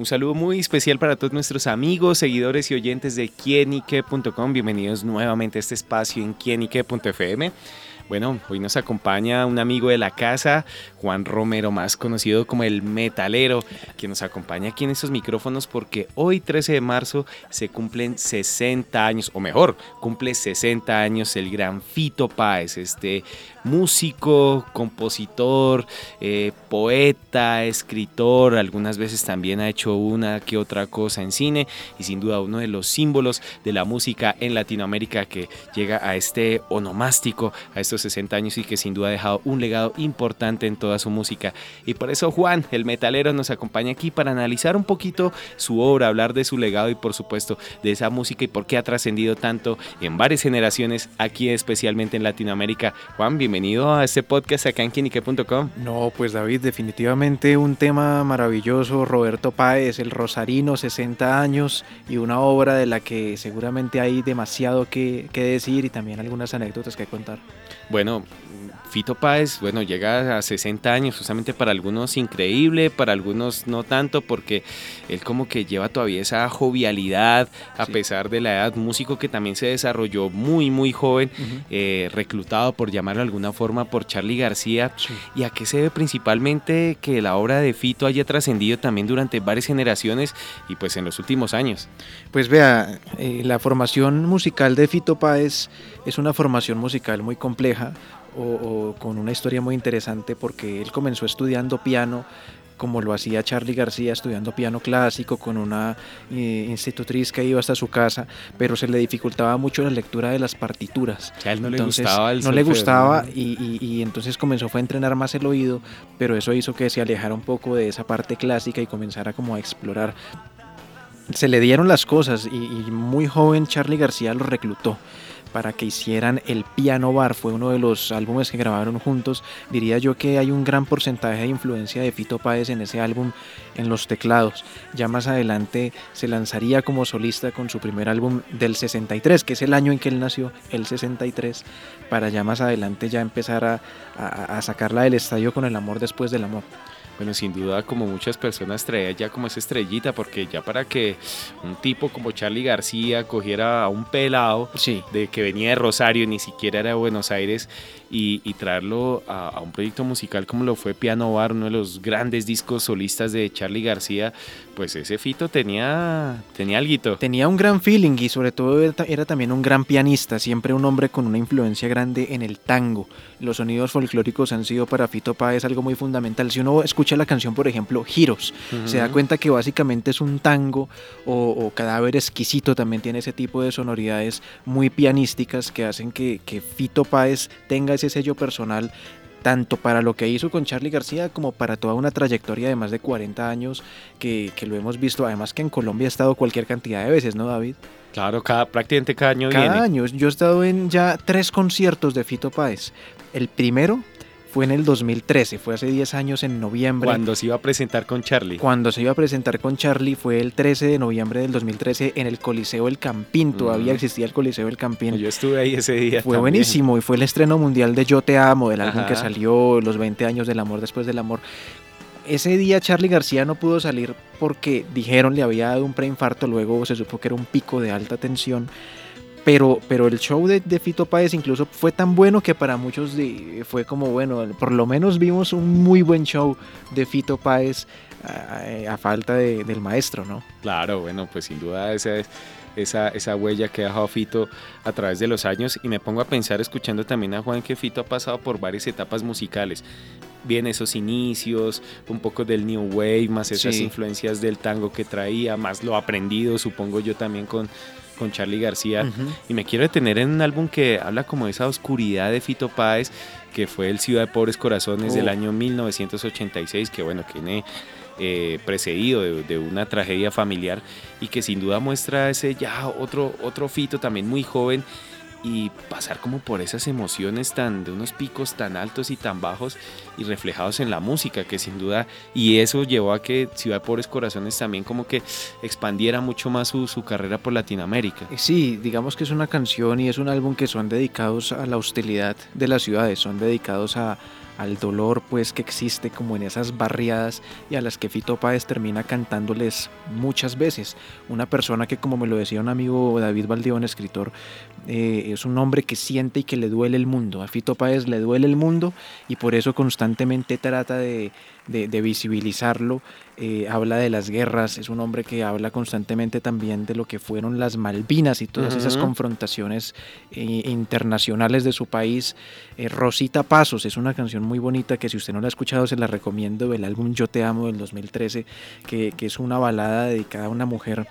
Un saludo muy especial para todos nuestros amigos, seguidores y oyentes de quienique.com. Bienvenidos nuevamente a este espacio en quienique.fm. Bueno, hoy nos acompaña un amigo de la casa, Juan Romero, más conocido como el metalero, que nos acompaña aquí en estos micrófonos porque hoy 13 de marzo se cumplen 60 años, o mejor, cumple 60 años el gran Fito Páez, este músico, compositor, eh, poeta, escritor, algunas veces también ha hecho una que otra cosa en cine y sin duda uno de los símbolos de la música en Latinoamérica que llega a este onomástico, a estos 60 años y que sin duda ha dejado un legado importante en toda su música. Y por eso Juan, el metalero, nos acompaña aquí para analizar un poquito su obra, hablar de su legado y por supuesto de esa música y por qué ha trascendido tanto en varias generaciones aquí especialmente en Latinoamérica. Juan, bienvenido a este podcast acá en quinique.com. No, pues David, definitivamente un tema maravilloso. Roberto Páez, el Rosarino, 60 años y una obra de la que seguramente hay demasiado que, que decir y también algunas anécdotas que contar. Bueno, Fito Páez, bueno, llega a 60 años, justamente para algunos increíble, para algunos no tanto, porque él como que lleva todavía esa jovialidad, a pesar de la edad, músico que también se desarrolló muy, muy joven, eh, reclutado, por llamarlo de alguna forma, por Charlie García. ¿Y a qué se debe principalmente que la obra de Fito haya trascendido también durante varias generaciones y pues en los últimos años? Pues vea, eh, la formación musical de Fito Páez es una formación musical muy compleja, o, con una historia muy interesante porque él comenzó estudiando piano como lo hacía Charlie García estudiando piano clásico con una eh, institutriz que iba hasta su casa, pero se le dificultaba mucho la lectura de las partituras. a él no le gustaba No le gustaba y, y, entonces comenzó fue a entrenar más el oído, pero eso hizo que se alejara un poco de esa parte clásica y comenzara como a explorar. Se le dieron las cosas y, y muy joven Charlie García lo reclutó para que hicieran el Piano Bar. Fue uno de los álbumes que grabaron juntos. Diría yo que hay un gran porcentaje de influencia de Fito Páez en ese álbum en los teclados. Ya más adelante se lanzaría como solista con su primer álbum del 63, que es el año en que él nació, el 63, para ya más adelante ya empezar a, a sacarla del estadio con el amor después del amor. Bueno, sin duda, como muchas personas traía ya como esa estrellita, porque ya para que un tipo como Charlie García cogiera a un pelado de que venía de Rosario, ni siquiera era de Buenos Aires, y, traerlo a, un proyecto musical como lo fue Piano Bar, uno de los grandes discos solistas de Charlie García, pues ese Fito tenía, tenía algo. Tenía un gran feeling y sobre todo era, también un gran pianista, siempre un hombre con una influencia grande en el tango. Los sonidos folclóricos han sido para Fito Páez algo muy fundamental. Si uno escucha la canción, por ejemplo, Giros, se da cuenta que básicamente es un tango o, Cadáver Exquisito también tiene ese tipo de sonoridades muy pianísticas que hacen que, que Fito Páez tenga ese sello personal tanto para lo que hizo con Charlie García como para toda una trayectoria de más de 40 años que, lo hemos visto, además que en Colombia ha estado cualquier cantidad de veces, ¿no David? Claro, cada, prácticamente cada año cada año, yo he estado en ya tres conciertos de Fito Páez. El primero fue en el 2013, fue hace 10 años en noviembre. Cuando se iba a presentar con Charlie. Cuando se iba a presentar con Charlie fue el 13 de noviembre del 2013 en el Coliseo El Campín, todavía existía el Coliseo El Campín. Yo estuve ahí ese día. Fue buenísimo y fue el estreno mundial de Yo Te Amo, del álbum que salió los 20 años del amor después del amor. Ese día Charlie García no pudo salir porque dijeron le había dado un preinfarto, luego se supo que era un pico de alta tensión pero, pero el show de, Fito Páez incluso fue tan bueno que para muchos fue como, bueno, por lo menos vimos un muy buen show de Fito Páez a, falta del maestro, ¿no? Claro, bueno, pues sin duda esa esa, esa huella que ha dejado Fito a través de los años y me pongo a pensar escuchando también a Juan que Fito ha pasado por varias etapas musicales. Bien esos inicios, un poco del New Wave, más esas influencias del tango que traía, más lo aprendido, supongo yo también con, con Charlie García. Y me quiero detener en un álbum que habla como de esa oscuridad de Fito Páez, que fue el Ciudad de Pobres Corazones del año 1986, que bueno, tiene eh, precedido de, una tragedia familiar y que sin duda muestra ese ya otro, otro Fito también muy joven y pasar como por esas emociones tan de unos picos tan altos y tan bajos y reflejados en la música que sin duda y eso llevó a que Ciudad de Pobres Corazones también como que expandiera mucho más su, su, carrera por Latinoamérica. Eh, sí, digamos que es una canción y es un álbum que son dedicados a la hostilidad de las ciudades, son dedicados a, al dolor pues que existe como en esas barriadas y a las que Fito Páez termina cantándoles muchas veces. Una persona que como me lo decía un amigo David Valdeón, escritor, eh, es un hombre que siente y que le duele el mundo. A Fito Páez le duele el mundo y por eso constantemente trata de, de, visibilizarlo. Eh, habla de las guerras, es un hombre que habla constantemente también de lo que fueron las Malvinas y todas esas confrontaciones eh, internacionales de su país. Rosita Pasos es una canción muy bonita que si usted no la ha escuchado se la recomiendo, el álbum Yo Te Amo del 2013, que, que es una balada dedicada a una mujer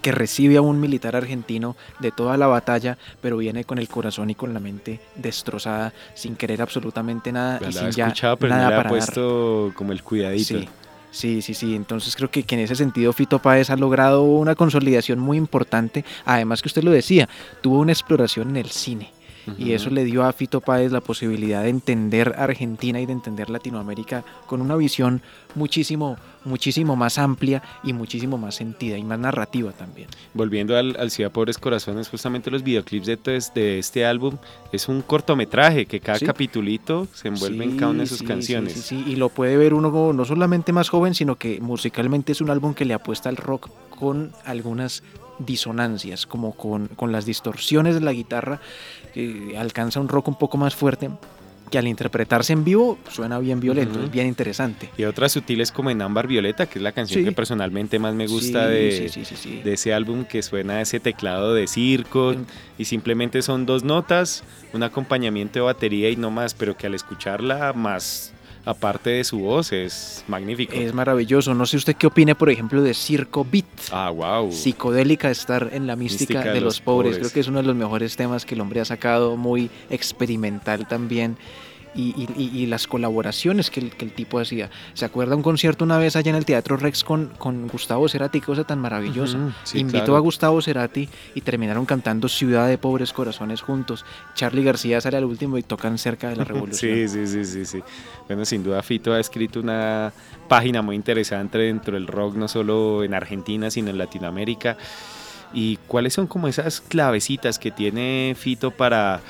que recibe a un militar argentino de toda la batalla, pero viene con el corazón y con la mente destrozada, sin querer absolutamente nada y sin ya pero nada no para puesto como el cuidadito. Sí. Sí, sí, sí. Entonces creo que, que, en ese sentido Fito Páez ha logrado una consolidación muy importante. Además que usted lo decía, tuvo una exploración en el cine. Y eso le dio a Fito Páez la posibilidad de entender Argentina y de entender Latinoamérica con una visión muchísimo, muchísimo más amplia y muchísimo más sentida y más narrativa también. Volviendo al, al Ciudad Pobres Corazones, justamente los videoclips de, de, este álbum es un cortometraje que cada capitulito se envuelve en cada una de sus sí, canciones. Sí, sí, y lo puede ver uno no solamente más joven, sino que musicalmente es un álbum que le apuesta al rock con algunas disonancias, como con, con las distorsiones de la guitarra que alcanza un rock un poco más fuerte que al interpretarse en vivo suena bien violento, uh -huh. es bien interesante. Y otras sutiles como en Ámbar Violeta, que es la canción Sí. que personalmente más me gusta Sí, de, sí. de ese álbum, que suena ese teclado de circo y simplemente son dos notas, un acompañamiento de batería y no más, pero que al escucharla más aparte de su voz es magnífico. Es maravilloso. No sé usted qué opine, por ejemplo, de Circo Beat. ah, wow. Psicodélica estar en la mística, de, los, pobres. Creo que es uno de los mejores temas que el hombre ha sacado, muy experimental también. Y, y, y, las colaboraciones que el, que el, tipo hacía. ¿Se acuerda un concierto una vez allá en el Teatro Rex con, con Gustavo Cerati? Qué cosa tan maravillosa. Uh -huh, sí, Invitó claro. a Gustavo Cerati y terminaron cantando Ciudad de Pobres Corazones juntos. Charlie García sale al último y tocan cerca de la revolución. Sí, sí, sí, sí, sí. Bueno, sin duda Fito ha escrito una página muy interesante dentro del rock, no solo en Argentina, sino en Latinoamérica. ¿Y cuáles son como esas clavecitas que tiene Fito para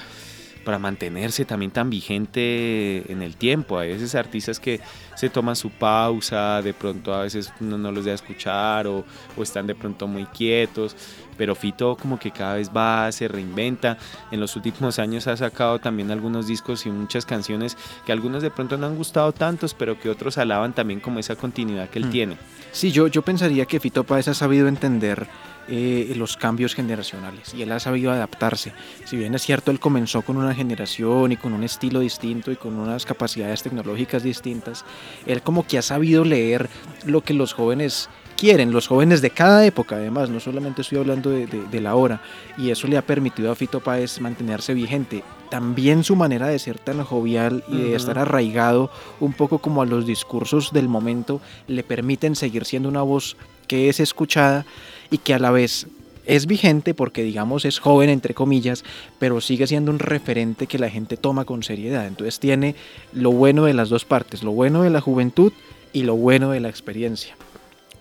para mantenerse también tan vigente en el tiempo. Hay veces artistas que se toman su pausa, de pronto a veces uno no los deja escuchar o, o, están de pronto muy quietos, pero Fito como que cada vez va, se reinventa. En los últimos años ha sacado también algunos discos y muchas canciones que algunos de pronto no han gustado tantos, pero que otros alaban también como esa continuidad que él Mm. tiene. Sí, yo, yo pensaría que Fito Páez ha sabido entender eh, los cambios generacionales y él ha sabido adaptarse. Si bien es cierto, él comenzó con una generación y con un estilo distinto y con unas capacidades tecnológicas distintas, él como que ha sabido leer lo que los jóvenes quieren, los jóvenes de cada época además, no solamente estoy hablando de, de, de la hora, y eso le ha permitido a Fito Páez mantenerse vigente. También su manera de ser tan jovial y de uh -huh. estar arraigado un poco como a los discursos del momento le permiten seguir siendo una voz que es escuchada y que a la vez es vigente porque digamos es joven entre comillas, pero sigue siendo un referente que la gente toma con seriedad. Entonces tiene lo bueno de las dos partes, lo bueno de la juventud y lo bueno de la experiencia.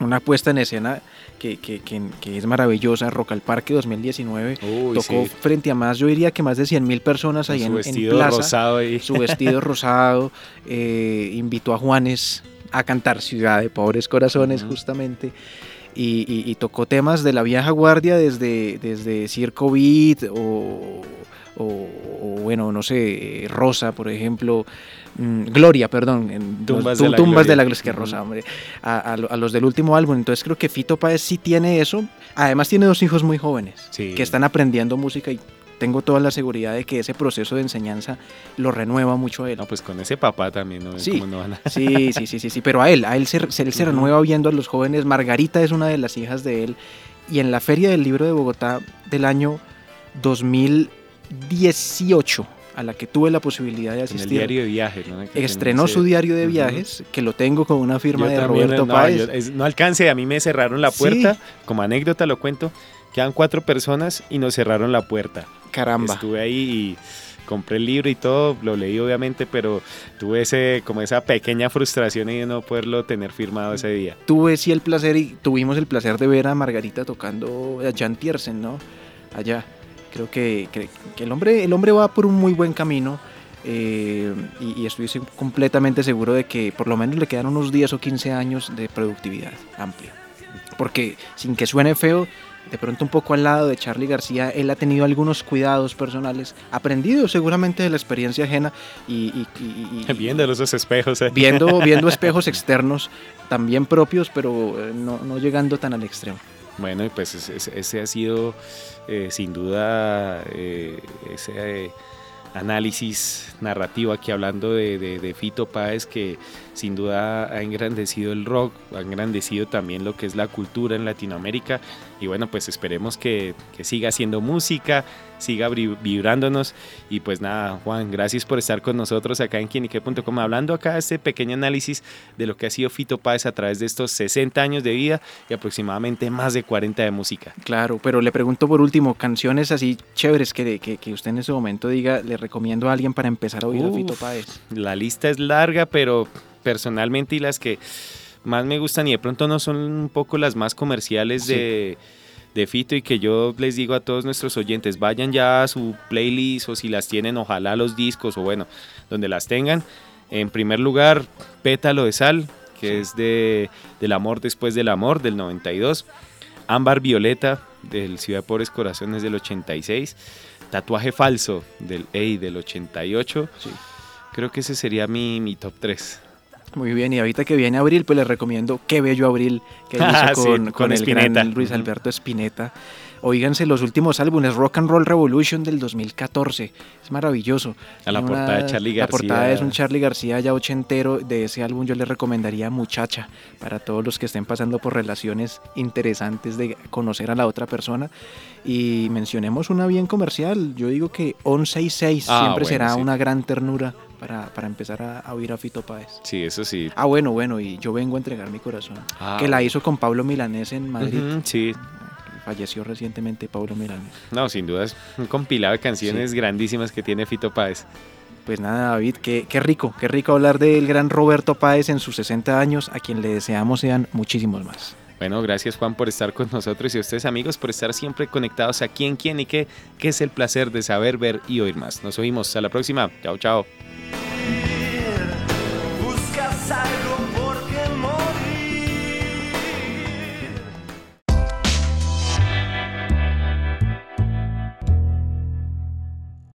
Una puesta en escena que, que, que, que es maravillosa, Rock al Parque 2019, Uy, tocó sí. frente a más, yo diría que más de 100 mil personas ahí en, en, plaza, rosado ahí. su vestido rosado, eh, invitó a Juanes a cantar Ciudad de Pobres Corazones uh -huh. justamente. Y, y, y, tocó temas de la vieja guardia desde, desde Circo Beat o, o, o, bueno, no sé, Rosa, por ejemplo, mm, Gloria, perdón, en, Tumbas, de, la tumbas de la Gloria, que Rosa, hombre, a, a, a, los del último álbum. Entonces creo que Fito Páez sí tiene eso. Además tiene dos hijos muy jóvenes sí. que están aprendiendo música y tengo toda la seguridad de que ese proceso de enseñanza lo renueva mucho a él. No, pues con ese papá también, ¿no? Sí, no a... sí, sí, sí, sí, sí, pero a él, a él se, él se renueva viendo a los jóvenes. Margarita es una de las hijas de él. Y en la Feria del Libro de Bogotá del año 2018, a la que tuve la posibilidad de asistir. En el diario de viajes, ¿no? Que estrenó su diario de viajes, uh -huh. que lo tengo con una firma yo de también, Roberto no, Páez. Yo, es, no alcance, a mí me cerraron la puerta, sí. como anécdota lo cuento, quedan cuatro personas y nos cerraron la puerta. Caramba. Estuve ahí y compré el libro y todo, lo leí obviamente, pero tuve ese, como esa pequeña frustración de no poderlo tener firmado ese día. Tuve sí el placer y tuvimos el placer de ver a Margarita tocando a Jan Tiersen, ¿no? Allá. Creo que, que, que, el, hombre, el hombre va por un muy buen camino. eh, y, y, estoy completamente seguro de que por lo menos le quedan unos 10 o 15 años de productividad amplia. Porque sin que suene feo, de pronto un poco al lado de Charlie García, él ha tenido algunos cuidados personales, aprendido seguramente de la experiencia ajena y... viendo esos espejos. Eh. Viendo, viendo espejos externos, también propios, pero eh, no, no llegando tan al extremo. Bueno, pues ese, ese ha sido eh, sin duda ese análisis narrativo aquí hablando de, de, de, Fito Páez que sin duda ha engrandecido el rock, ha engrandecido también lo que es la cultura en Latinoamérica y bueno pues esperemos que, que siga haciendo música, siga vibrándonos y pues nada Juan, gracias por estar con nosotros acá en quienique.com hablando acá de este pequeño análisis de lo que ha sido Fito Páez a través de estos 60 años de vida y aproximadamente más de 40 de música. Claro, pero le pregunto por último, canciones así chéveres que, que, que usted en ese momento diga, le recomiendo a alguien para empezar a oír a Fito Páez. La lista es larga, pero personalmente y las que más me gustan y de pronto no son un poco las más comerciales de, de, Fito y que yo les digo a todos nuestros oyentes, vayan ya a su playlist o si las tienen, ojalá los discos o bueno, donde las tengan. En primer lugar, Pétalo de Sal, que es de Del Amor Después del Amor, del 92. Ámbar Violeta, del Ciudad de Pobres Corazones, del 86. Tatuaje Falso, del EI, del 88. Creo que ese sería mi, mi top 3. Muy bien, y ahorita que viene abril, pues les recomiendo Qué Bello Abril, que hizo ah, con, con, el gran Luis Alberto Spinetta. Oíganse los últimos álbumes, Rock and Roll Revolution del 2014. Es maravilloso. A la portada de Charlie García. La portada es un Charlie García ya ochentero. De ese álbum yo les recomendaría Muchacha, para todos los que estén pasando por relaciones interesantes de conocer a la otra persona. Y mencionemos una bien comercial. Yo digo que 11 y 6 ah, siempre será una gran ternura para, para, empezar a, oír a Fito Páez. Sí, eso sí. Ah, bueno, bueno, y yo vengo a entregar mi corazón. Ah, que la hizo con Pablo Milanés en Madrid. sí falleció recientemente Pablo Miranda. No, sin duda es un compilado de canciones grandísimas que tiene Fito Páez. Pues nada, David, qué, qué, rico, qué rico hablar del gran Roberto Páez en sus 60 años, a quien le deseamos sean muchísimos más. Bueno, gracias Juan por estar con nosotros y a ustedes amigos por estar siempre conectados aquí en Quién y qué, que es el placer de saber, ver y oír más. Nos oímos, a la próxima. Chao, chao.